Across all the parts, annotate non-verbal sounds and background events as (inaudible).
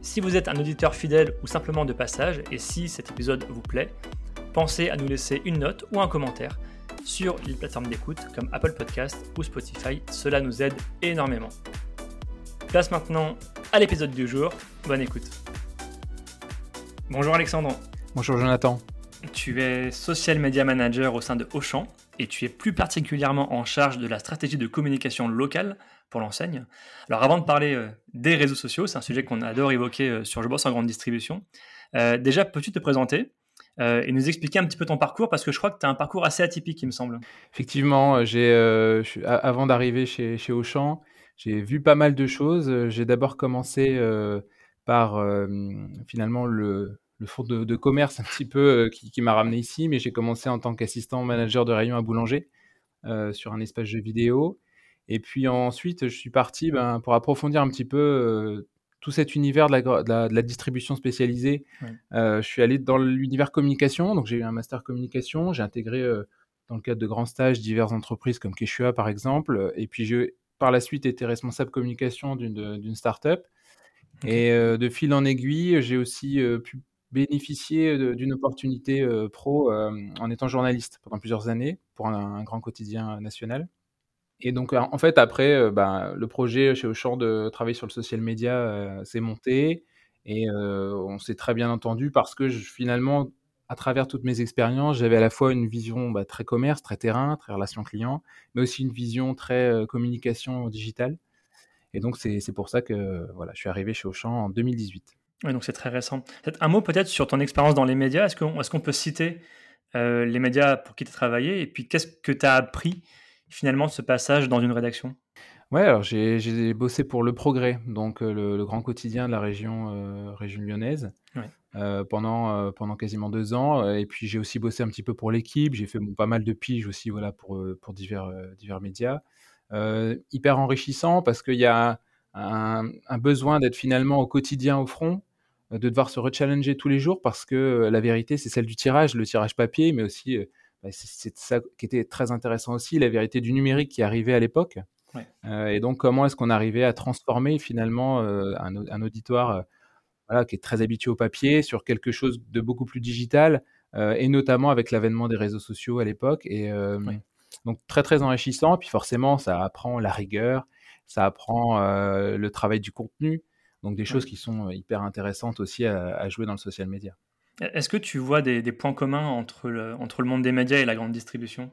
Si vous êtes un auditeur fidèle ou simplement de passage, et si cet épisode vous plaît, pensez à nous laisser une note ou un commentaire sur les plateformes d'écoute comme Apple Podcast ou Spotify, cela nous aide énormément. Place maintenant à l'épisode du jour, bonne écoute. Bonjour Alexandre. Bonjour Jonathan. Tu es social media manager au sein de Auchan et tu es plus particulièrement en charge de la stratégie de communication locale pour l'enseigne. Alors avant de parler euh, des réseaux sociaux, c'est un sujet qu'on adore évoquer euh, sur Je bosse en grande distribution. Euh, déjà, peux-tu te présenter et nous expliquer un petit peu ton parcours? Parce que je crois que tu as un parcours assez atypique, il me semble. Effectivement, j'ai, avant d'arriver chez, Auchan, j'ai vu pas mal de choses. J'ai d'abord commencé par finalement le, le fonds de, commerce un petit peu qui, qui m'a ramené ici, mais j'ai commencé en tant qu'assistant manager de rayon à Boulanger sur un espace jeu vidéo. Et puis ensuite, je suis parti ben, pour approfondir un petit peu euh, tout cet univers de la, de la, distribution spécialisée. Euh, je suis allé dans l'univers communication, donc j'ai eu un master communication, j'ai intégré euh, dans le cadre de grands stages diverses entreprises comme Keshua par exemple, et puis j'ai par la suite été responsable communication d'une start-up. Et de fil en aiguille, j'ai aussi pu bénéficier d'une opportunité pro en étant journaliste pendant plusieurs années pour un grand quotidien national. Et donc, en fait, après, euh, ben, le projet chez Auchan de travailler sur le social media euh, s'est monté et euh, on s'est très bien entendu parce que finalement, à travers toutes mes expériences, j'avais à la fois une vision bah, très commerce, très terrain, très relation client, mais aussi une vision très communication digitale. Et donc, c'est pour ça que voilà, je suis arrivé chez Auchan en 2018. Oui, donc c'est très récent. Un mot peut-être sur ton expérience dans les médias. Est-ce qu'on est qu'on peut citer les médias pour qui tu as travaillé? Et puis qu'est-ce que tu as appris finalement ce passage dans une rédaction? Ouais, alors j'ai bossé pour Le Progrès, donc euh, le, grand quotidien de la région, euh, région lyonnaise, euh, pendant, pendant quasiment deux ans. Et puis j'ai aussi bossé un petit peu pour l'équipe, j'ai fait pas mal de piges aussi voilà, pour, pour divers, divers médias. hyper enrichissant parce qu'il y a un, un besoin d'être finalement au quotidien au front, de devoir se rechallenger tous les jours parce que la vérité c'est celle du tirage, le tirage papier, mais aussi c'est ça qui était très intéressant aussi, la vérité du numérique qui arrivait à l'époque. Euh, et donc, comment est-ce qu'on arrivait à transformer finalement euh, un, auditoire euh, voilà, qui est très habitué au papier sur quelque chose de beaucoup plus digital, et notamment avec l'avènement des réseaux sociaux à l'époque. Et donc, très, très enrichissant. Puis forcément, ça apprend la rigueur, ça apprend le travail du contenu. Donc, des choses qui sont hyper intéressantes aussi à, à jouer dans le social media. Est-ce que tu vois des, points communs entre le, entre le monde des médias et la grande distribution?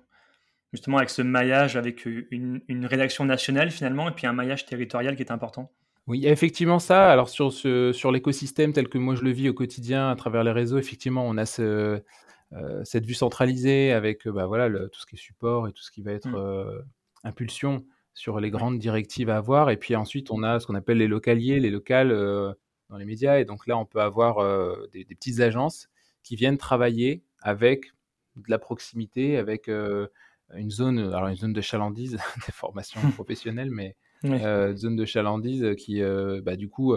Justement avec ce maillage, avec une, rédaction nationale finalement, et puis un maillage territorial qui est important? Oui, effectivement ça. Alors sur, ce, sur l'écosystème tel que moi je le vis au quotidien à travers les réseaux, effectivement, on a ce, euh, cette vue centralisée avec bah, voilà, tout ce qui est support et tout ce qui va être mmh. euh, impulsion sur les grandes directives à avoir. Et puis ensuite, on a ce qu'on appelle les localiers, les locales. Euh, dans les médias. Et donc là, on peut avoir euh, des, petites agences qui viennent travailler avec de la proximité, avec euh, une zone, alors une zone de chalandise, (laughs) des formations (laughs) professionnelles, mais euh, zone de chalandise qui, bah, du coup,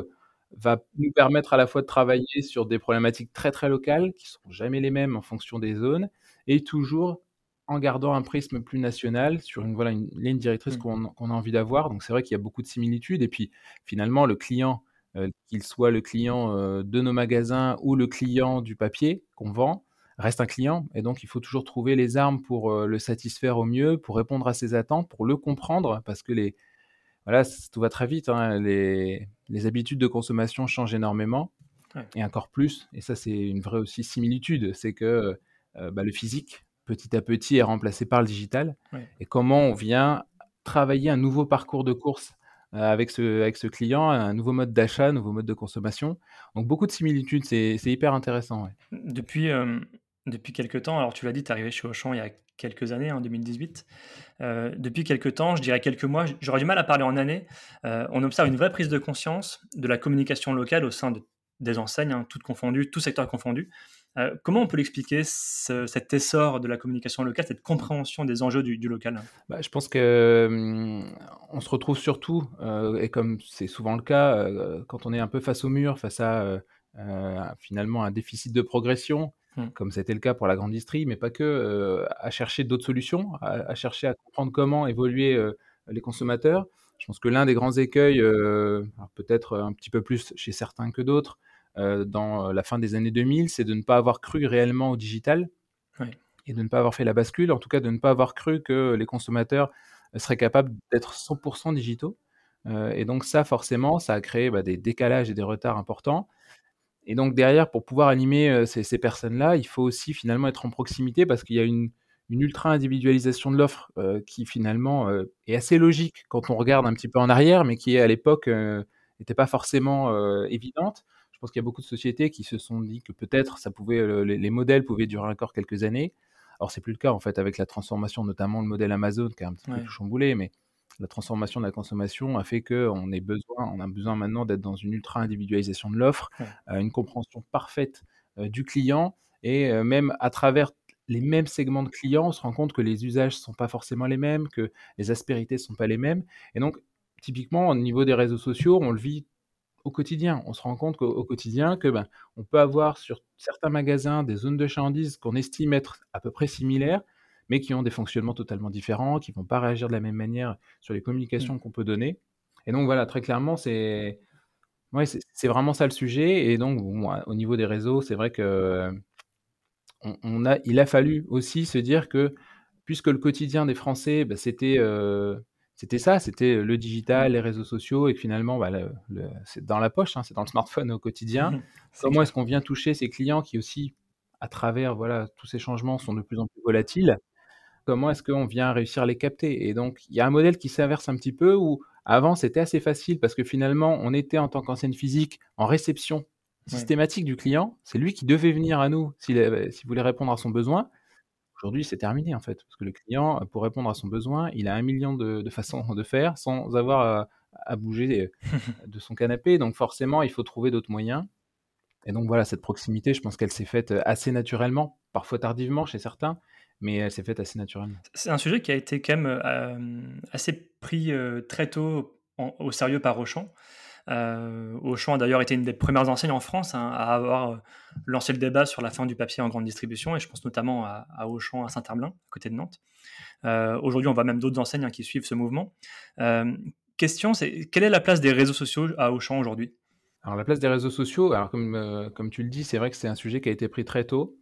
va nous permettre à la fois de travailler sur des problématiques très très locales qui ne sont jamais les mêmes en fonction des zones et toujours en gardant un prisme plus national sur une, voilà, une ligne directrice mmh. qu'on a envie d'avoir. Donc c'est vrai qu'il y a beaucoup de similitudes. Et puis finalement, le client euh, qu'il soit le client euh, de nos magasins ou le client du papier qu'on vend, reste un client. Et donc, il faut toujours trouver les armes pour euh, le satisfaire au mieux, pour répondre à ses attentes, pour le comprendre, parce que les, voilà, tout va très vite. Hein, les, habitudes de consommation changent énormément, et encore plus. Et ça, c'est une vraie aussi similitude. C'est que bah, le physique, petit à petit, est remplacé par le digital. Et comment on vient travailler un nouveau parcours de course euh, avec, ce, avec ce client, un nouveau mode d'achat, un nouveau mode de consommation. Donc beaucoup de similitudes, c'est hyper intéressant. Depuis, euh, depuis quelques temps, alors tu l'as dit, tu es arrivé chez Auchan il y a quelques années, en 2018. Euh, depuis quelques temps, je dirais quelques mois, j'aurais du mal à parler en années, on observe une vraie prise de conscience de la communication locale au sein de, des enseignes, hein, toutes confondues, tout secteur confondu. Euh, comment on peut l'expliquer, cet essor de la communication locale, cette compréhension des enjeux du, local? Bah, Je pense que hum, on se retrouve surtout, euh, et comme c'est souvent le cas, euh, quand on est un peu face au mur, face à finalement un déficit de progression, mmh. comme c'était le cas pour la grande distrie, mais pas que, à chercher d'autres solutions, à, chercher à comprendre comment évoluer les consommateurs. Je pense que l'un des grands écueils, peut-être un petit peu plus chez certains que d'autres, euh, dans la fin des années 2000, c'est de ne pas avoir cru réellement au digital et de ne pas avoir fait la bascule, en tout cas de ne pas avoir cru que les consommateurs seraient capables d'être 100% digitaux. Euh, et donc ça, forcément, ça a créé bah, des décalages et des retards importants. Et donc derrière, pour pouvoir animer euh, ces, personnes-là, il faut aussi finalement être en proximité parce qu'il y a une, ultra individualisation de l'offre qui finalement est assez logique quand on regarde un petit peu en arrière, mais qui à l'époque n'était pas forcément évidente. Je pense qu'il y a beaucoup de sociétés qui se sont dit que peut-être ça pouvait, euh, les, modèles pouvaient durer encore quelques années. Alors c'est plus le cas en fait avec la transformation, notamment le modèle Amazon qui a un petit peu chamboulé, mais la transformation de la consommation a fait qu'on ait besoin, on a besoin maintenant d'être dans une ultra individualisation de l'offre, euh, une compréhension parfaite euh, du client et même à travers les mêmes segments de clients, on se rend compte que les usages ne sont pas forcément les mêmes, que les aspérités ne sont pas les mêmes. Et donc, typiquement, au niveau des réseaux sociaux, on le vit au quotidien. On se rend compte qu'au quotidien, que ben, on peut avoir sur certains magasins des zones de chalandise qu'on estime être à peu près similaires, mais qui ont des fonctionnements totalement différents, qui ne vont pas réagir de la même manière sur les communications mmh. qu'on peut donner. Et donc voilà, très clairement, c'est ouais, c'est vraiment ça le sujet. Et donc, au niveau des réseaux, c'est vrai que on, a, il a fallu aussi se dire que puisque le quotidien des Français, ben, c'était euh, c'était ça, c'était le digital, les réseaux sociaux, et finalement, bah, c'est dans la poche, hein, c'est dans le smartphone au quotidien. (laughs) Comment est-ce qu'on vient toucher ces clients qui aussi, à travers voilà, tous ces changements, sont de plus en plus volatiles? Comment est-ce qu'on vient réussir à les capter? Et donc, il y a un modèle qui s'inverse un petit peu où avant, c'était assez facile parce que finalement, on était en tant qu'enseigne physique en réception systématique du client. C'est lui qui devait venir à nous s'il voulait répondre à son besoin. Aujourd'hui, c'est terminé en fait, parce que le client, pour répondre à son besoin, il a un million de, façons (laughs) de faire sans avoir à, bouger (laughs) de son canapé. Donc forcément, il faut trouver d'autres moyens. Et donc voilà, cette proximité, je pense qu'elle s'est faite assez naturellement, parfois tardivement chez certains, mais elle s'est faite assez naturellement. C'est un sujet qui a été quand même euh, assez pris euh, très tôt au sérieux par Auchan. Euh, Auchan a d'ailleurs été une des premières enseignes en France hein, à avoir euh, lancé le débat sur la fin du papier en grande distribution, et je pense notamment à, Auchan à Saint-Herblain, à côté de Nantes. Euh, aujourd'hui, on voit même d'autres enseignes hein, qui suivent ce mouvement. question, c'est quelle est la place des réseaux sociaux à Auchan aujourd'hui? Alors la place des réseaux sociaux, alors comme, comme tu le dis, c'est vrai que c'est un sujet qui a été pris très tôt,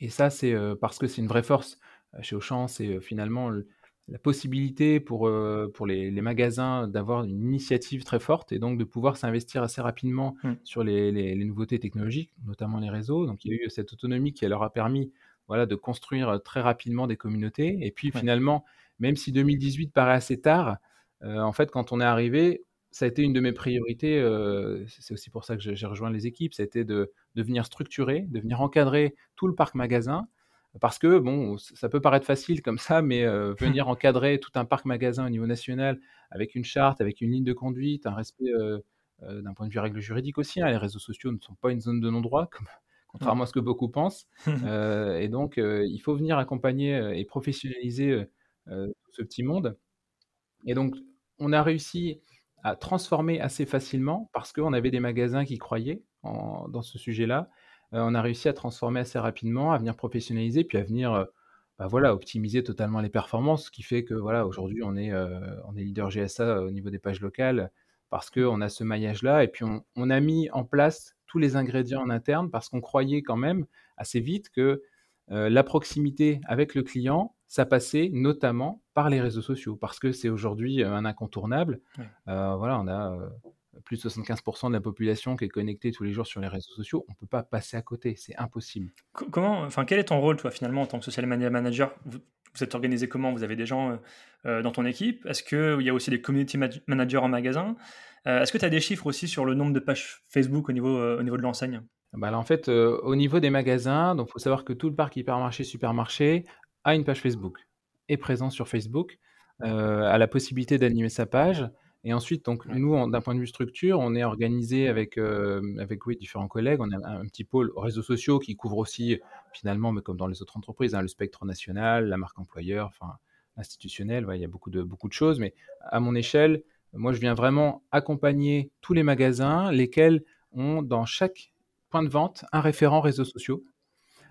et ça c'est parce que c'est une vraie force chez Auchan, c'est finalement la possibilité pour, euh, pour les, magasins d'avoir une initiative très forte et donc de pouvoir s'investir assez rapidement mmh. sur les, nouveautés technologiques, notamment les réseaux. Donc il y a eu cette autonomie qui leur a permis voilà, de construire très rapidement des communautés. Et puis finalement, même si 2018 paraît assez tard, euh, en fait, quand on est arrivé, ça a été une de mes priorités. Euh, c'est aussi pour ça que j'ai rejoint les équipes. Ça a été de, de venir structurer, de venir encadrer tout le parc magasin parce que, bon, ça peut paraître facile comme ça, mais euh, (laughs) venir encadrer tout un parc magasin au niveau national avec une charte, avec une ligne de conduite, un respect euh, euh, d'un point de vue règle juridique aussi. Hein, les réseaux sociaux ne sont pas une zone de non-droit, (laughs) contrairement à ce que beaucoup pensent. (laughs) et donc, il faut venir accompagner et professionnaliser ce petit monde. Et donc, on a réussi à transformer assez facilement parce qu'on avait des magasins qui croyaient dans ce sujet-là on a réussi à transformer assez rapidement, à venir professionnaliser, puis à venir euh, bah, voilà, optimiser totalement les performances, ce qui fait que voilà, aujourd'hui on est, euh, on est leader GSA au niveau des pages locales parce qu'on a ce maillage-là et puis on, a mis en place tous les ingrédients en interne parce qu'on croyait quand même assez vite que la proximité avec le client, ça passait notamment par les réseaux sociaux parce que c'est aujourd'hui un incontournable. voilà, on a plus de 75% de la population qui est connectée tous les jours sur les réseaux sociaux, on ne peut pas passer à côté, c'est impossible. Comment, enfin, quel est ton rôle, toi, finalement, en tant que social media manager? Vous, êtes organisé comment? Vous avez des gens euh, euh, dans ton équipe? Est-ce qu'il y a aussi des community managers en magasin? Euh, Est-ce que tu as des chiffres aussi sur le nombre de pages Facebook au niveau, au niveau de l'enseigne? Bah en fait, au niveau des magasins, il faut savoir que tout le parc hypermarché, supermarché a une page Facebook, est présent sur Facebook, a la possibilité d'animer sa page Et ensuite, donc Ouais. nous, d'un point de vue structure, on est organisé avec, heu, avec oui, différents collègues. On a un un petit pôle réseaux sociaux qui couvre aussi finalement, mais comme dans les autres entreprises, hein, le spectre national, la marque employeur, enfin institutionnel, ouais, il y a beaucoup de beaucoup de choses. Mais à mon échelle, moi, je viens vraiment accompagner tous les magasins, lesquels ont dans chaque point de vente un référent réseaux sociaux,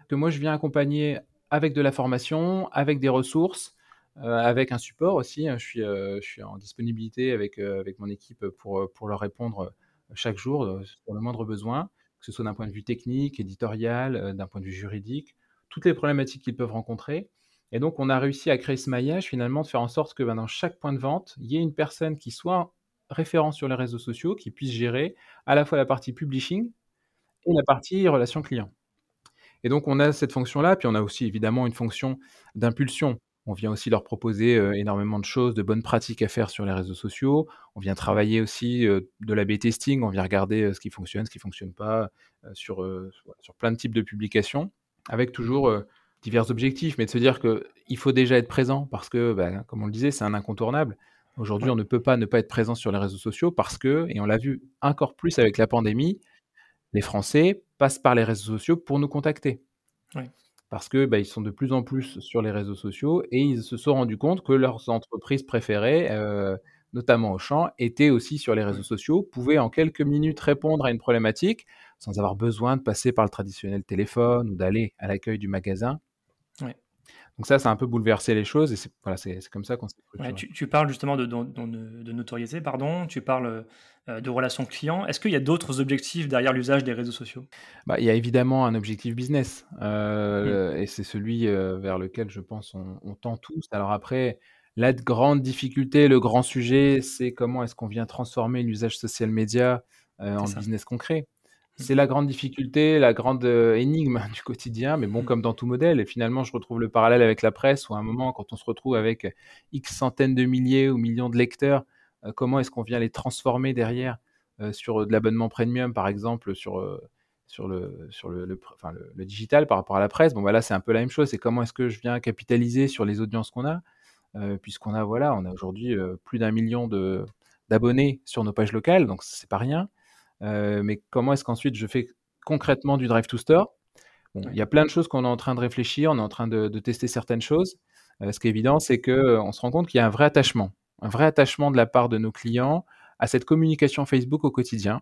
que moi je viens accompagner avec de la formation, avec des ressources, avec un support aussi, hein. Je suis, heu, je suis en disponibilité avec, avec mon équipe pour, leur répondre, chaque jour, sur le moindre besoin, que ce soit d'un point de vue technique, éditorial, d'un point de vue juridique, toutes les problématiques qu'ils peuvent rencontrer. Et donc on a réussi à créer ce maillage finalement, de faire en sorte que, ben, dans chaque point de vente, il y ait une personne qui soit référent sur les réseaux sociaux, qui puisse gérer à la fois la partie publishing et la partie relation client. Et donc on a cette fonction-là, puis on a aussi évidemment une fonction d'impulsion. On vient aussi leur proposer, énormément de choses, de bonnes pratiques à faire sur les réseaux sociaux. On vient travailler aussi, de l'A/B testing, on vient regarder, ce qui fonctionne, ce qui fonctionne pas, sur, sur plein de types de publications, avec toujours, divers objectifs, mais de se dire qu'il faut déjà être présent parce que, bah, comme on le disait, c'est un incontournable. Aujourd'hui, on ne peut pas ne pas être présent sur les réseaux sociaux parce que et on l'a vu encore plus avec la pandémie, les Français passent par les réseaux sociaux pour nous contacter. Parce que, bah, ils sont de plus en plus sur les réseaux sociaux et ils se sont rendus compte que leurs entreprises préférées, heu, notamment Auchan, étaient aussi sur les réseaux sociaux, pouvaient en quelques minutes répondre à une problématique, sans avoir besoin de passer par le traditionnel téléphone ou d'aller à l'accueil du magasin. Donc ça, ça a un peu bouleversé les choses et c'est voilà, c'est comme ça qu'on s'est Ouais, tu tu parles justement de notoriété, pardon, tu parles, heu, de relations clients. Est-ce qu'il y a d'autres objectifs derrière l'usage des réseaux sociaux? Bah, il y a évidemment un objectif business, Mmh. heu et c'est celui, heu, vers lequel je pense on on tend tous. Alors après, la grande difficulté, le grand sujet, c'est comment est-ce qu'on vient transformer l'usage social C'est en ça. business concret? Mmh. C'est la grande difficulté, la grande, énigme (laughs) du quotidien, mais bon, Mmh. comme dans tout modèle et finalement, je retrouve le parallèle avec la presse où à un moment, quand on se retrouve avec X centaines de milliers ou millions de lecteurs, comment est-ce qu'on vient les transformer derrière, sur, de l'abonnement premium, par exemple, sur, le sur le le pr enfin, le le digital par rapport à la presse? Bon, bah, là, c'est un peu la même chose. C'est comment est-ce que je viens capitaliser sur les audiences qu'on a? Puisqu'on a, voilà, on a aujourd'hui, plus d'1 000 000 de d'abonnés sur nos pages locales, donc c'est pas rien. Heu, mais comment est-ce qu'ensuite je fais concrètement du drive to store? Bon, il y a plein de choses qu'on est en train de réfléchir, on est en train de de tester certaines choses. Heu, ce qui est évident, c'est qu'on se rend compte qu'il y a un vrai attachement, un vrai attachement de la part de nos clients à cette communication Facebook au quotidien.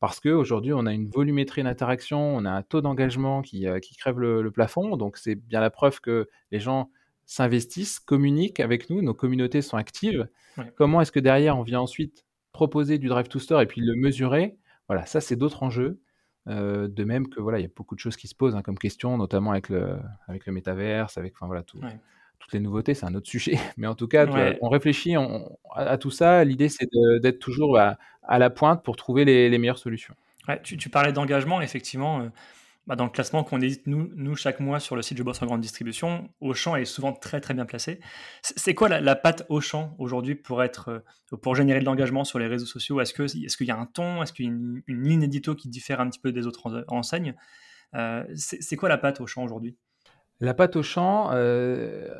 Parce qu'aujourd'hui, on a une volumétrie d'interaction, on a un taux d'engagement qui, qui crève le le plafond, donc c'est bien la preuve que les gens s'investissent, communiquent avec nous, nos communautés sont actives. Ouais. Comment est-ce que derrière, on vient ensuite proposer du drive to store et puis le mesurer? Voilà, ça, c'est d'autres enjeux. Heu, de même que, voilà, il y a beaucoup de choses qui se posent, hein, comme question, notamment avec le avec le métaverse, avec enfin, voilà, tout Ouais. toutes les nouveautés, c'est un autre (laughs) sujet. Mais en tout cas, Ouais. on réfléchit, on à à tout ça. L'idée, c'est d'être toujours à à la pointe pour trouver les les meilleures solutions. Ouais, tu tu parlais d'engagement, effectivement, heu, bah, dans le classement qu'on édite nous chaque mois sur le site Je bosse en grande distribution, Auchan est souvent très, très bien placé. C'est quoi la la patte Auchan aujourd'hui pour heu, pour générer de l'engagement sur les réseaux sociaux? Est-ce que est-ce qu'il y a un ton? Est-ce qu'il y a une ligne édito qui diffère un petit peu des autres en enseignes? C'est c'est quoi la patte Auchan aujourd'hui? La patte Auchan, heu,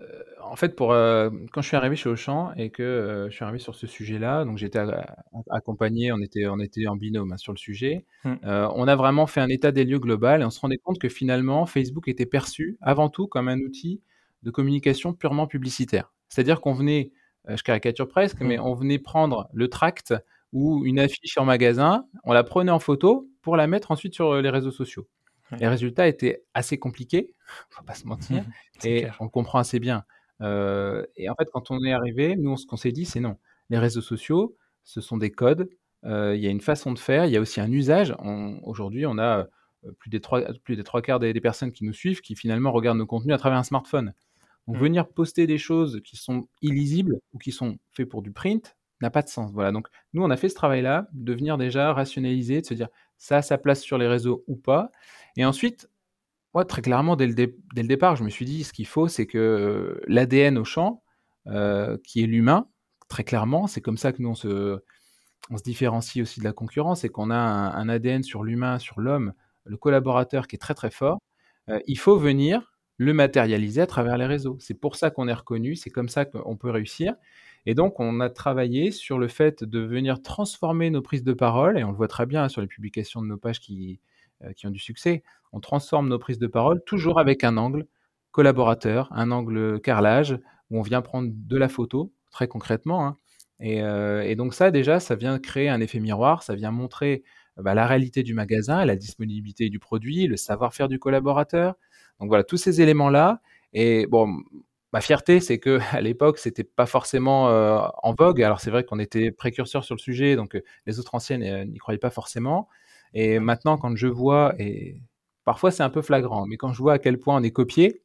en fait, pour, heu, quand je suis arrivé chez Auchan et que, heu, je suis arrivé sur ce sujet-là, donc j'étais a accompagné, on était on était en binôme, hein, sur le sujet. Mmh. Heu, on a vraiment fait un état des lieux global et on se rendait compte que finalement, Facebook était perçu avant tout comme un outil de communication purement publicitaire. C'est-à-dire qu'on venait, heu, je caricature presque, mais Mmh. on venait prendre le tract ou une affiche en magasin, on la prenait en photo pour la mettre ensuite sur, heu, les réseaux sociaux. Ouais. Les résultats étaient assez compliqués, (laughs) faut pas se mentir C'est et clair. on le comprend assez bien. Heu et en fait, quand on est arrivé, nous, ce qu'on s'est dit, c'est: «Non, les réseaux sociaux, ce sont des codes, heu, il y a une façon de faire, il y a aussi un usage». Aujourd'hui, on a, heu, plus des 3 plus des 3/4 des des personnes qui nous suivent, qui finalement regardent nos contenus à travers un smartphone. Donc Mmh. venir poster des choses qui sont illisibles ou qui sont faits pour du print n'a pas de sens. Voilà, donc nous, on a fait ce travail-là, de venir déjà rationaliser, de se dire: «Ça a sa place sur les réseaux ou pas» et ensuite, moi, très clairement, dès le dès le départ, je me suis dit: «Ce qu'il faut, c'est que, heu, l'ADN Auchan, heu, qui est l'humain, très clairement, c'est comme ça que nous, on se on se différencie aussi de la concurrence, c'est qu'on a un ADN sur l'humain, sur l'homme, le collaborateur qui est très, très fort. Heu, il faut venir le matérialiser à travers les réseaux. C'est pour ça qu'on est reconnu, c'est comme ça qu'on peut réussir» Et donc, on a travaillé sur le fait de venir transformer nos prises de parole, et on le voit très bien sur les publications de nos pages qui, euh, qui ont du succès. On transforme nos prises de parole toujours avec un angle collaborateur, un angle carrelage, où on vient prendre de la photo, très concrètement. Hein. Euh, et, donc ça, déjà, ça vient créer un effet miroir, ça vient montrer bah, la réalité du magasin, la disponibilité du produit, le savoir-faire du collaborateur. Donc voilà, tous ces éléments-là. Et bon, ma fierté, c'est que (laughs) à l'époque, c'était pas forcément euh, en vogue. Alors c'est vrai qu'on était précurseur sur le sujet, donc euh, les autres anciennes euh, n'y croyaient pas forcément. Et maintenant, quand je vois, et parfois c'est un peu flagrant, mais quand je vois à quel point on est copié,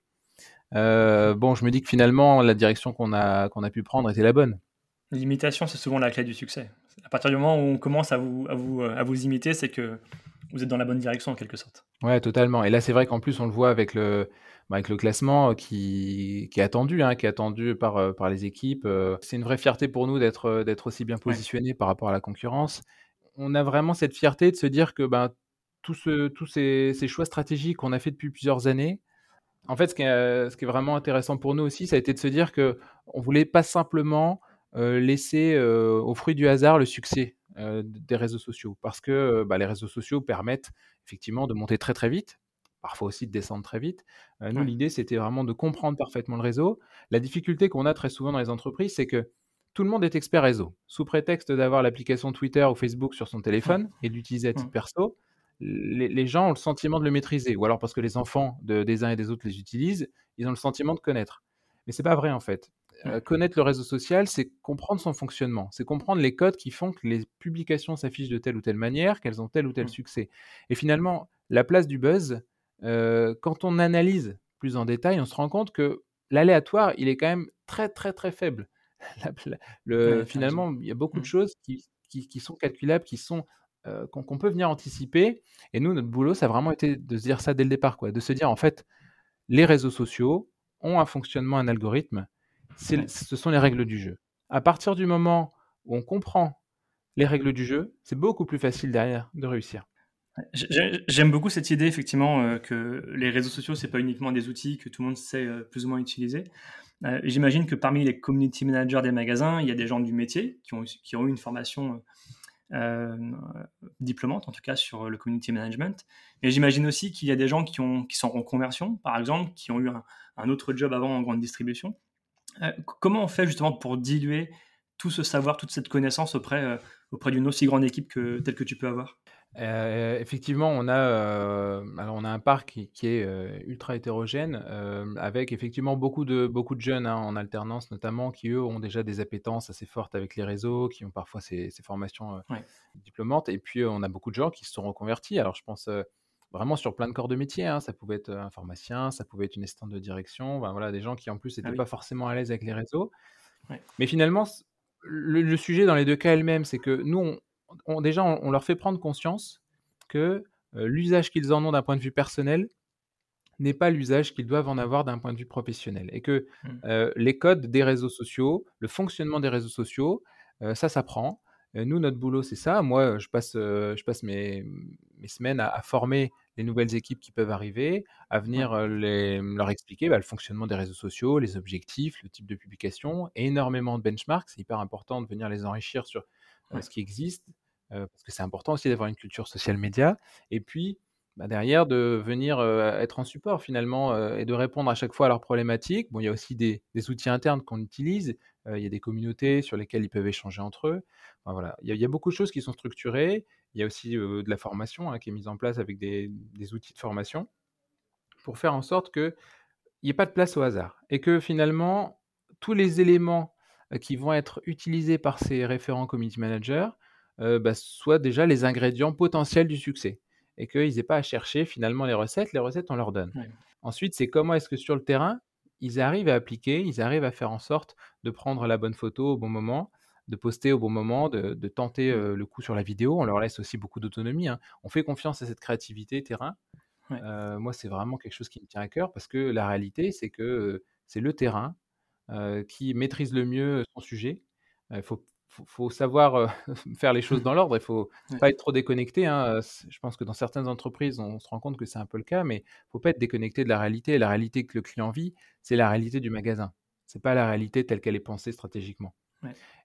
bon, je me dis que finalement la direction qu'on a qu'on a pu prendre était la bonne. L'imitation, c'est souvent la clé du succès. À partir du moment où on commence à vous à vous à vous imiter, c'est que vous êtes dans la bonne direction en quelque sorte. Ouais, totalement. Et là, c'est vrai qu'en plus, on le voit avec le bah, avec le classement qui, qui est attendu, hein, qui est attendu par, euh, par les équipes. Euh, c'est une vraie fierté pour nous d'être euh, d'être aussi bien positionné par rapport à la concurrence. On a vraiment cette fierté de se dire que ben, tous ce, ces, ces, choix stratégiques qu'on a fait depuis plusieurs années, en fait, ce qui, est, ce qui est vraiment intéressant pour nous aussi, ça a été de se dire que on voulait pas simplement laisser au fruit du hasard le succès des réseaux sociaux, parce que bah, les réseaux sociaux permettent effectivement de monter très très vite, parfois aussi de descendre très vite. Euh, nous, l'idée, c'était vraiment de comprendre parfaitement le réseau. La difficulté qu'on a très souvent dans les entreprises, c'est que tout le monde est expert réseau. Sous prétexte d'avoir l'application Twitter ou Facebook sur son téléphone et d'utiliser à titre perso, les, gens ont le sentiment de le maîtriser. Ou alors parce que les enfants de, des uns et des autres les utilisent, ils ont le sentiment de connaître. Mais c'est pas vrai en fait. Euh, connaître le réseau social, c'est comprendre son fonctionnement, c'est comprendre les codes qui font que les publications s'affichent de telle ou telle manière, qu'elles ont tel ou tel succès. Et finalement, la place du buzz, euh, quand on analyse plus en détail, on se rend compte que l'aléatoire, il est quand même très très très faible. (laughs) le, finalement, il y a beaucoup de mmh. choses qui, qui, sont calculables, qui sont euh, qu'on peut venir anticiper. Et nous, notre boulot, ça a vraiment été de se dire ça dès le départ, quoi, de se dire en fait, les réseaux sociaux ont un fonctionnement, un algorithme. Ce sont les règles du jeu. À partir du moment où on comprend les règles du jeu, c'est beaucoup plus facile derrière de réussir. J'aime beaucoup cette idée, effectivement, euh, que les réseaux sociaux, c'est pas uniquement des outils que tout le monde sait euh, plus ou moins utiliser. Euh, j'imagine que parmi les community managers des magasins, il y a des gens du métier qui ont, eu une formation diplômante, en tout cas, sur le community management. Mais j'imagine aussi qu'il y a des gens qui, ont, qui sont en conversion, par exemple, qui ont eu un, autre job avant en grande distribution. comment on fait justement pour diluer tout ce savoir, toute cette connaissance auprès, d'une aussi grande équipe telle que tu peux avoir? Euh, effectivement, on a, euh, alors on a un parc qui, est euh, ultra hétérogène, avec effectivement beaucoup de, beaucoup de jeunes hein, en alternance notamment, qui eux ont déjà des appétences assez fortes avec les réseaux, qui ont parfois ces, formations diplômantes. Et puis on a beaucoup de gens qui se sont reconvertis. Alors je pense vraiment sur plein de corps de métier. Hein. Ça pouvait être un pharmacien, ça pouvait être une assistante de direction. voilà, des gens qui en plus n'étaient ah pas forcément à l'aise avec les réseaux. Mais finalement, le, le, sujet dans les deux cas elles-mêmes, c'est que nous, on, déjà, on, leur fait prendre conscience que euh, l'usage qu'ils en ont d'un point de vue personnel n'est pas l'usage qu'ils doivent en avoir d'un point de vue professionnel. Et que mmh. euh, les codes des réseaux sociaux, le fonctionnement des réseaux sociaux, euh, ça s'apprend. nous, notre boulot, c'est ça. Moi, je passe, je passe mes, semaines à, former les nouvelles équipes qui peuvent arriver, à venir leur expliquer bah, le fonctionnement des réseaux sociaux, les objectifs, le type de publication, énormément de benchmarks. C'est hyper important de venir les enrichir sur ce qui existe, parce que c'est important aussi d'avoir une culture social média. Et puis, bah, derrière, de venir être en support finalement et de répondre à chaque fois à leurs problématiques. Bon, il y a aussi des, outils internes qu'on utilise. il y a des communautés sur lesquelles ils peuvent échanger entre eux. voilà, il y, a, beaucoup de choses qui sont structurées. Il y a aussi de la formation hein, qui est mise en place avec des, des, outils de formation pour faire en sorte qu'il n'y ait pas de place au hasard et que finalement tous les éléments qui vont être utilisés par ces référents community managers bah, soient déjà les ingrédients potentiels du succès et qu'ils n'aient pas à chercher finalement les recettes, les recettes on leur donne. Ensuite, c'est comment est-ce que sur le terrain, ils arrivent à appliquer, ils arrivent à faire en sorte de prendre la bonne photo au bon moment, de poster au bon moment, de, tenter mmh. le coup sur la vidéo. On leur laisse aussi beaucoup d'autonomie. Hein. On fait confiance à cette créativité terrain. moi, c'est vraiment quelque chose qui me tient à cœur parce que la réalité, c'est que c'est le terrain qui maîtrise le mieux son sujet. Il faut faut, savoir (laughs) faire les choses dans l'ordre. Il faut pas être trop déconnecté. Hein. Je pense que dans certaines entreprises, on se rend compte que c'est un peu le cas, mais il faut pas être déconnecté de la réalité. La réalité que le client vit, c'est la réalité du magasin. C'est pas la réalité telle qu'elle est pensée stratégiquement.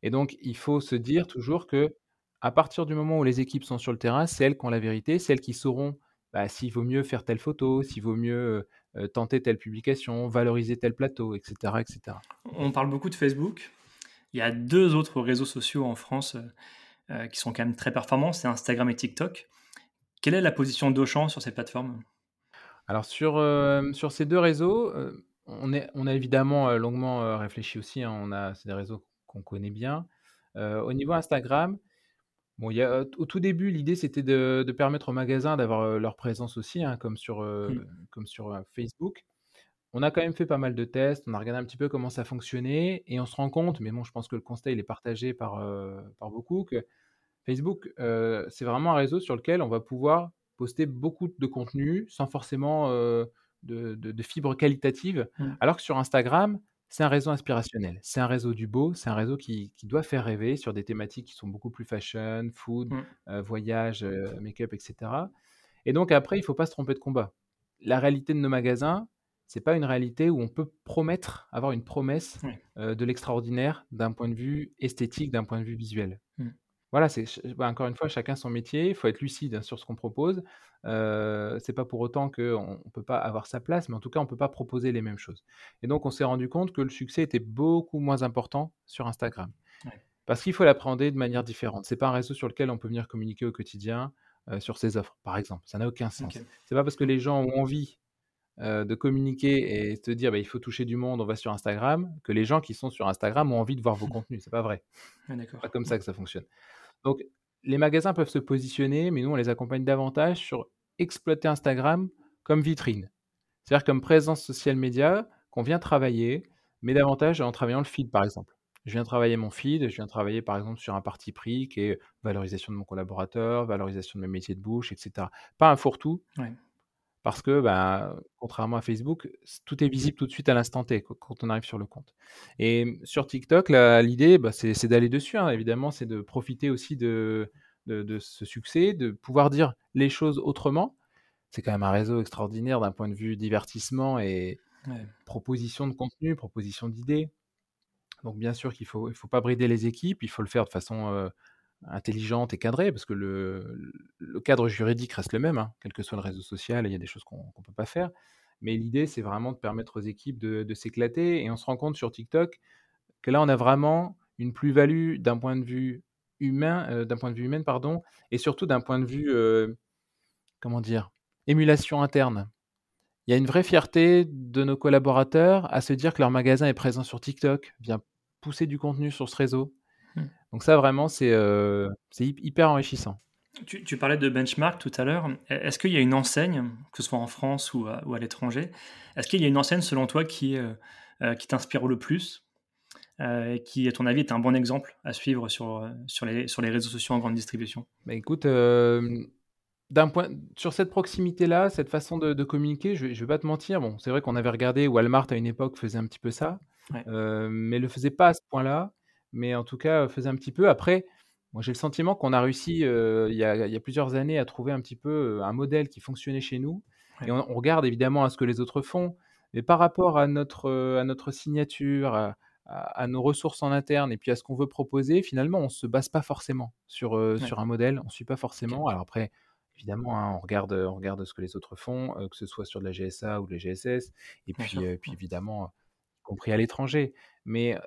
Et donc, il faut se dire toujours que à partir du moment où les équipes sont sur le terrain, c'est elles qui ont la vérité, c'est elles qui sauront bah, s'il vaut mieux faire telle photo, s'il vaut mieux euh, tenter telle publication, valoriser tel plateau, etc., etc. On parle beaucoup de Facebook. Il y a deux autres réseaux sociaux en France euh, qui sont quand même très performants, c'est Instagram et TikTok. Quelle est la position d'Auchan sur ces plateformes? Alors sur, euh, sur ces deux réseaux, on, est, on a évidemment longuement réfléchi aussi, hein. on a, c'est des réseaux qu'on connaît bien. au niveau Instagram, Bon, il y a, au tout début, l'idée c'était de, permettre aux magasins d'avoir leur présence aussi, hein, comme sur, mmh. comme sur Facebook. On a quand même fait pas mal de tests, on a regardé un petit peu comment ça fonctionnait et on se rend compte, mais bon, je pense que le constat il est partagé par, par beaucoup, que Facebook, c'est vraiment un réseau sur lequel on va pouvoir poster beaucoup de contenu sans forcément de, de, fibres qualitatives, mmh. alors que sur Instagram, c'est un réseau inspirationnel. C'est un réseau du beau, c'est un réseau qui qui doit faire rêver sur des thématiques qui sont beaucoup plus fashion, food, mmh. euh, voyage, euh, make-up etc. et donc après, il ne faut pas se tromper de combat. La réalité de nos magasins, c'est pas une réalité où on peut promettre, avoir une promesse, euh, de l'extraordinaire d'un point de vue esthétique, d'un point de vue visuel. Mmh. Voilà, c'est bah, encore une fois, chacun son métier. Il faut être lucide sur ce qu'on propose. Euh, c'est pas pour autant qu'on ne peut pas avoir sa place, mais en tout cas, on ne peut pas proposer les mêmes choses. Et donc, on s'est rendu compte que le succès était beaucoup moins important sur Instagram. Parce qu'il faut l'appréhender de manière différente. C'est pas un réseau sur lequel on peut venir communiquer au quotidien euh, sur ses offres, par exemple. Ça n'a aucun sens. C'est pas parce que les gens ont envie euh, de communiquer et de dire bah, il faut toucher du monde, on va sur Instagram, que les gens qui sont sur Instagram ont envie de voir vos (laughs) contenus. C'est pas vrai. C'est pas comme ça que ça fonctionne. Donc, les magasins peuvent se positionner, mais nous, on les accompagne davantage sur exploiter Instagram comme vitrine. C'est-à-dire comme présence social média qu'on vient travailler, mais davantage en travaillant le feed, par exemple. Je viens travailler mon feed, je viens travailler par exemple sur un parti pris qui est valorisation de mon collaborateur, valorisation de mes métiers de bouche, etc. Pas un fourre-tout, parce que, bah, contrairement à Facebook, tout est visible tout de suite à l'instant T quand on arrive sur le compte. Et sur TikTok, l'idée, bah, c'est d'aller dessus, hein, évidemment, c'est de profiter aussi de, de, ce succès, de pouvoir dire les choses autrement. C'est quand même un réseau extraordinaire d'un point de vue divertissement et proposition de contenu, proposition d'idées. Donc bien sûr qu'il ne faut, il faut pas brider les équipes, il faut le faire de façon euh, intelligente et cadrée, parce que le, cadre juridique reste le même, hein, quel que soit le réseau social, il y a des choses qu'on ne peut pas faire. Mais l'idée, c'est vraiment de permettre aux équipes de, s'éclater. Et on se rend compte sur TikTok que là, on a vraiment une plus-value d'un point de vue humain, euh, d'un point de vue humain, pardon, et surtout d'un point de vue, euh, comment dire, émulation interne. Il y a une vraie fierté de nos collaborateurs à se dire que leur magasin est présent sur TikTok, vient pousser du contenu sur ce réseau. Donc ça, vraiment, c'est euh, hyper enrichissant. Tu, parlais de benchmark tout à l'heure. E, est-ce qu'il y a une enseigne, que ce soit en France ou à, l'étranger, est-ce qu'il y a une enseigne selon toi qui, euh, euh, qui t'inspire le plus et qui, à ton avis, est un bon exemple à suivre sur, sur, les, sur les réseaux sociaux en grande distribution? Bah, Écoute, point, sur cette proximité-là, cette façon de, communiquer, je ne vais pas te mentir. Bon, c'est vrai qu'on avait regardé Walmart à une époque faisait un petit peu ça, mais ne le faisait pas à ce point-là mais en tout cas, faisait un petit peu. Après, moi, j'ai le sentiment qu'on a réussi il, y a, plusieurs années à trouver un petit peu un modèle qui fonctionnait chez nous. Et on, regarde évidemment à ce que les autres font, mais par rapport à notre, à notre signature, à, nos ressources en interne et puis à ce qu'on veut proposer, finalement, on ne se base pas forcément sur, sur un modèle, on ne suit pas forcément. Alors après, évidemment, hein, on, regarde, on regarde ce que les autres font, que ce soit sur de la GSA ou de la GSS, et puis, puis évidemment, y compris à l'étranger. Mais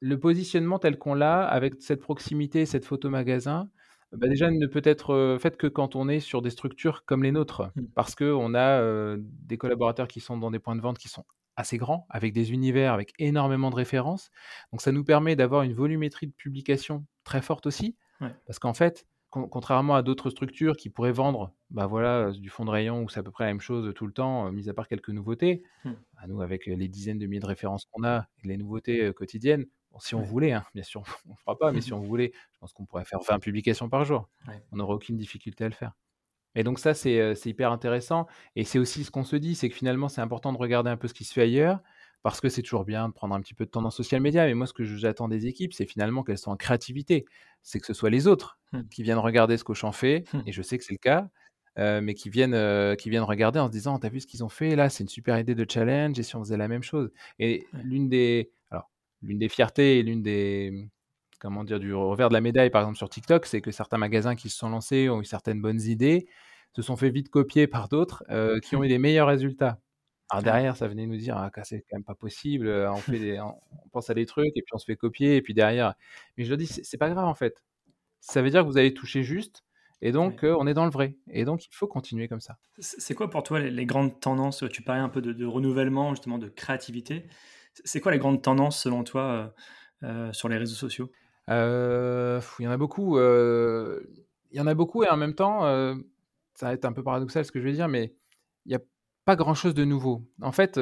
le positionnement tel qu'on l'a, avec cette proximité, cette photo magasin, bah, déjà ne peut être fait que quand on est sur des structures comme les nôtres, mmh. parce qu'on a des collaborateurs qui sont dans des points de vente qui sont assez grands, avec des univers, avec énormément de références. Donc ça nous permet d'avoir une volumétrie de publication très forte aussi, parce qu'en fait, contrairement à d'autres structures qui pourraient vendre bah voilà, du fond de rayon où c'est à peu près la même chose tout le temps, mis à part quelques nouveautés, à bah, nous, avec les dizaines de milliers de références qu'on a et les nouveautés quotidiennes, si on voulait, hein, bien sûr, (laughs) on ne fera pas, mais si (laughs) on voulait, je pense qu'on pourrait faire 20 publications par jour. On n'aurait aucune difficulté à le faire. Et donc ça, c'est hyper intéressant. Et c'est aussi ce qu'on se dit, c'est que finalement, c'est important de regarder un peu ce qui se fait ailleurs, parce que c'est toujours bien de prendre un petit peu de temps dans social media. Mais moi, ce que j'attends des équipes, c'est finalement qu'elles soient en créativité. C'est que ce soit les autres mmh. qui viennent regarder ce qu'Auchan fait, mmh. et je sais que c'est le cas, mais qui viennent, qui viennent regarder en se disant, t'as vu ce qu'ils ont fait? Là, c'est une super idée de challenge, et si on faisait la même chose? Et l'une des... L'une des fiertés et l'une des comment dire du revers de la médaille, par exemple sur TikTok, c'est que certains magasins qui se sont lancés ont eu certaines bonnes idées, se sont fait vite copier par d'autres qui ont eu les meilleurs résultats. Alors derrière, ça venait nous dire «Ah, c'est quand même pas possible, on fait on, pense à des trucs et puis on se fait copier et puis derrière. Mais je leur dis c'est pas grave en fait. Ça veut dire que vous avez touché juste et donc on est dans le vrai. Et donc il faut continuer comme ça. C'est quoi pour toi les, grandes tendances? Tu parlais un peu de, renouvellement justement, de créativité. C'est quoi les grandes tendances selon toi sur les réseaux sociaux? Il y en a beaucoup. il y en a beaucoup et en même temps, ça va être un peu paradoxal ce que je vais dire, mais il y a pas grand-chose de nouveau. En fait,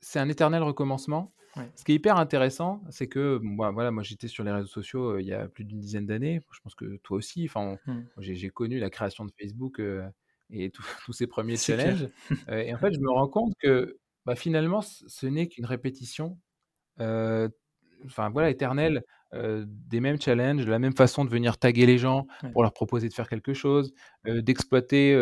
c'est un éternel recommencement. Ce qui est hyper intéressant, c'est que moi, voilà, moi j'étais sur les réseaux sociaux il y a plus d'une dizaine d'années. Je pense que toi aussi. Enfin, mmh. j'ai connu la création de Facebook et (laughs) tous ces premiers challenges. (laughs) et en fait, je me rends compte que bah, finalement, ce n'est qu'une répétition, enfin voilà, éternelle des mêmes challenges, de la même façon de venir taguer les gens pour leur proposer de faire quelque chose, d'exploiter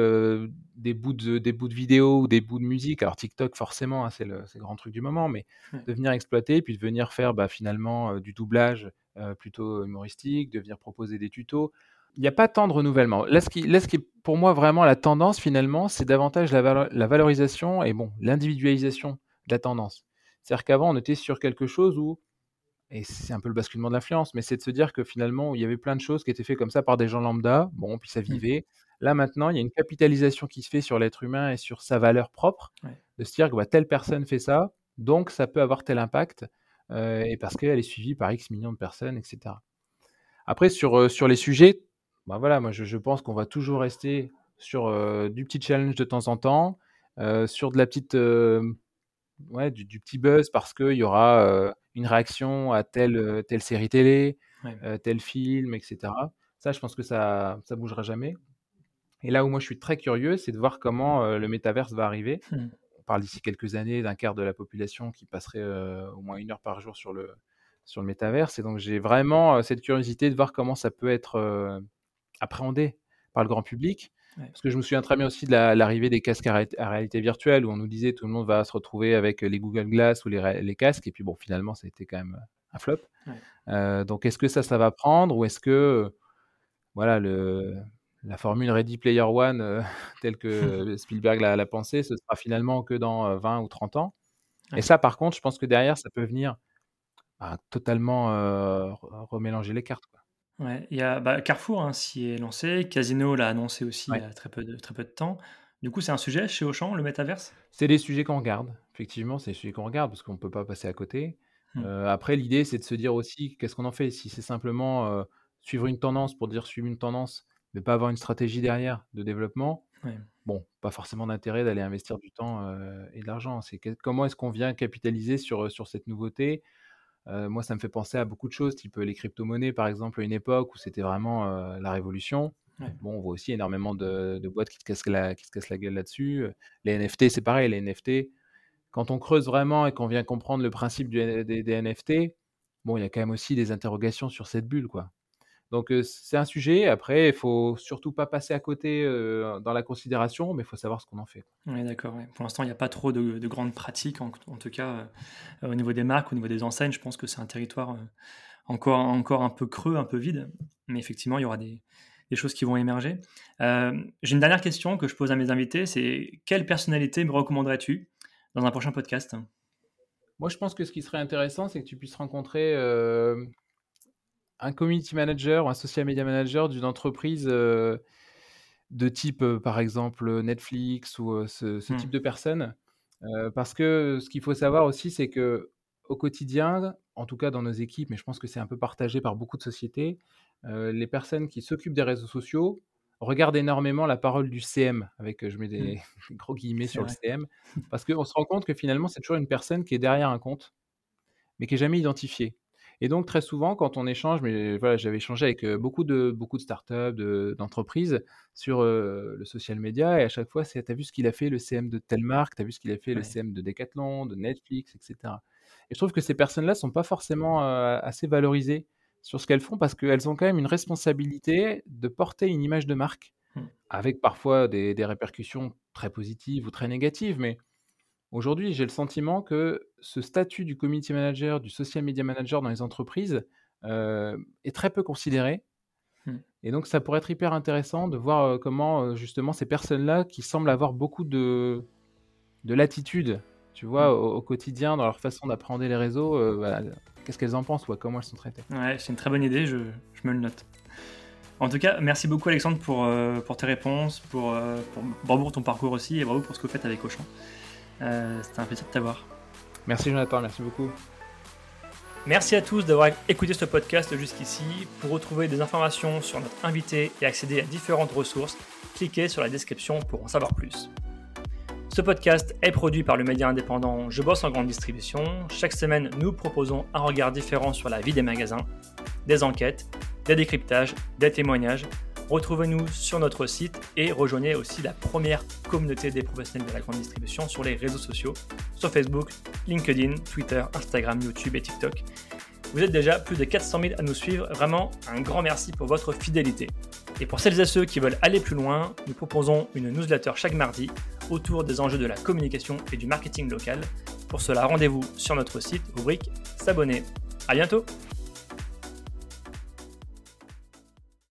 des, bouts de, des bouts de vidéo ou des bouts de musique. Alors TikTok, forcément, hein, c'est le, le, grand truc du moment, mais de venir exploiter, puis de venir faire bah, finalement du doublage plutôt humoristique, de venir proposer des tutos. Il n'y a pas tant de renouvellement. Là ce, qui, là, ce qui est pour moi vraiment la tendance, finalement, c'est davantage la, la valorisation et bon, l'individualisation de la tendance. C'est-à-dire qu'avant, on était sur quelque chose où et c'est un peu le basculement de l'influence, mais c'est de se dire que finalement, il y avait plein de choses qui étaient faites comme ça par des gens lambda, bon, puis ça mmh. vivait. Là, maintenant, il y a une capitalisation qui se fait sur l'être humain et sur sa valeur propre, de se dire que bah, telle personne fait ça, donc ça peut avoir tel impact, euh, et parce qu'elle est suivie par X millions de personnes, etc. Après, sur, euh, sur les sujets, bah voilà, moi je, je pense qu'on va toujours rester sur euh, du petit challenge de temps en temps, sur de la petite ouais, du, petit buzz parce qu'il y aura une réaction à telle, telle série télé, tel film, etc. Ça, je pense que ça ne bougera jamais. Et là où moi je suis très curieux, c'est de voir comment le métaverse va arriver. Mmh. On parle d'ici quelques années d'un quart de la population qui passerait au moins une heure par jour sur le, sur le métaverse. Et donc j'ai vraiment cette curiosité de voir comment ça peut être appréhendé par le grand public. Parce que je me souviens très bien aussi de l'arrivée des casques à, réalité virtuelle où on nous disait tout le monde va se retrouver avec les Google Glass ou les, les casques. Et puis bon, finalement, ça a été quand même euh, un flop. Euh, donc est-ce que ça, ça va prendre ou est-ce que voilà, le, la formule Ready Player One, euh, (laughs) telle que (laughs) Spielberg l'a pensée, ce sera finalement que dans 20 ou 30 ans? Et ça, par contre, je pense que derrière, ça peut venir bah, totalement remélanger les cartes. Quoi. Ouais, il y a bah, Carrefour hein, s'y est lancé, Casino l'a annoncé aussi il y a très peu de, très peu de temps. Du coup, c'est un sujet chez Auchan, le métaverse? C'est des sujets qu'on regarde, effectivement, c'est des sujets qu'on regarde parce qu'on ne peut pas passer à côté. Mmh. Euh, après, l'idée, c'est de se dire aussi qu'est-ce qu'on en fait. Si c'est simplement euh, suivre une tendance pour dire suivre une tendance, mais pas avoir une stratégie derrière de développement, bon, pas forcément d'intérêt d'aller investir du temps euh, et de l'argent. C'est comment est-ce qu'on vient capitaliser sur, sur cette nouveauté? Euh, moi, ça me fait penser à beaucoup de choses, type les crypto-monnaies, par exemple, à une époque où c'était vraiment euh, la révolution. Bon, on voit aussi énormément de, boîtes qui, cassent la, qui se cassent la gueule là-dessus. Les NFT, c'est pareil, les NFT. Quand on creuse vraiment et qu'on vient comprendre le principe des, des, NFT, bon, il y a quand même aussi des interrogations sur cette bulle, quoi. Donc c'est un sujet. Après, il faut surtout pas passer à côté dans la considération, mais il faut savoir ce qu'on en fait. Oui, d'accord. Pour l'instant, il n'y a pas trop de, grandes pratiques, en, tout cas au niveau des marques, au niveau des enseignes. Je pense que c'est un territoire encore, encore un peu creux, un peu vide. Mais effectivement, il y aura des, choses qui vont émerger. J'ai une dernière question que je pose à mes invités. C'est quelle personnalité me recommanderais-tu dans un prochain podcast? Moi, je pense que ce qui serait intéressant, c'est que tu puisses rencontrer un community manager ou un social media manager d'une entreprise euh, de type, euh, par exemple, Netflix ou euh, ce, mmh. type de personnes. parce que ce qu'il faut savoir aussi, c'est que au quotidien, en tout cas dans nos équipes, mais je pense que c'est un peu partagé par beaucoup de sociétés, les personnes qui s'occupent des réseaux sociaux regardent énormément la parole du CM, avec, je mets des mmh. (laughs) gros guillemets sur le CM, parce (laughs) qu'on se rend compte que finalement, c'est toujours une personne qui est derrière un compte, mais qui est jamais identifiée. Et donc très souvent, quand on échange, mais voilà, j'avais échangé avec beaucoup de, beaucoup de startups, d'entreprises sur le social media, et à chaque fois, c'est «Tu as vu ce qu'il a fait le CM de telle marque, tu as vu ce qu'il a fait le CM de Decathlon, de Netflix, etc. Et je trouve que ces personnes-là sont pas forcément assez valorisées sur ce qu'elles font parce qu'elles ont quand même une responsabilité de porter une image de marque, mmh. avec parfois des, des répercussions très positives ou très négatives, mais Aujourd'hui, j'ai le sentiment que ce statut du community manager, du social media manager dans les entreprises, heu, est très peu considéré Mmh. et donc ça pourrait être hyper intéressant de voir, heu, comment, heu, justement ces personnes-là qui semblent avoir beaucoup de de latitude, tu vois, Mmh. au au quotidien dans leur façon d'appréhender les réseaux, voilà, qu'est-ce qu'elles en pensent ou comment elles sont traitées? Ouais, c'est une très bonne idée, je je me le note. En tout cas, merci beaucoup Alexandre pour, pour tes réponses, pour, pour bravo pour ton parcours aussi et bravo pour ce que vous faites avec Auchan. Heu, c'était un plaisir de t'avoir. Merci Jonathan, merci beaucoup. Merci à tous d'avoir écouté ce podcast jusqu'ici. Pour retrouver des informations sur notre invité et accéder à différentes ressources, cliquez sur la description pour en savoir plus. Ce podcast est produit par le média indépendant Je bosse en grande distribution. Chaque semaine, nous proposons un regard différent sur la vie des magasins, des enquêtes, des décryptages, des témoignages. Retrouvez-nous sur notre site et rejoignez aussi la première communauté des professionnels de la grande distribution sur les réseaux sociaux, sur Facebook, LinkedIn, Twitter, Instagram, YouTube et TikTok. Vous êtes déjà plus de 400 000 à nous suivre, vraiment un grand merci pour votre fidélité. Et pour celles et ceux qui veulent aller plus loin, nous proposons une newsletter chaque mardi autour des enjeux de la communication et du marketing local. Pour cela, rendez-vous sur notre site, rubrique S'abonner. À bientôt!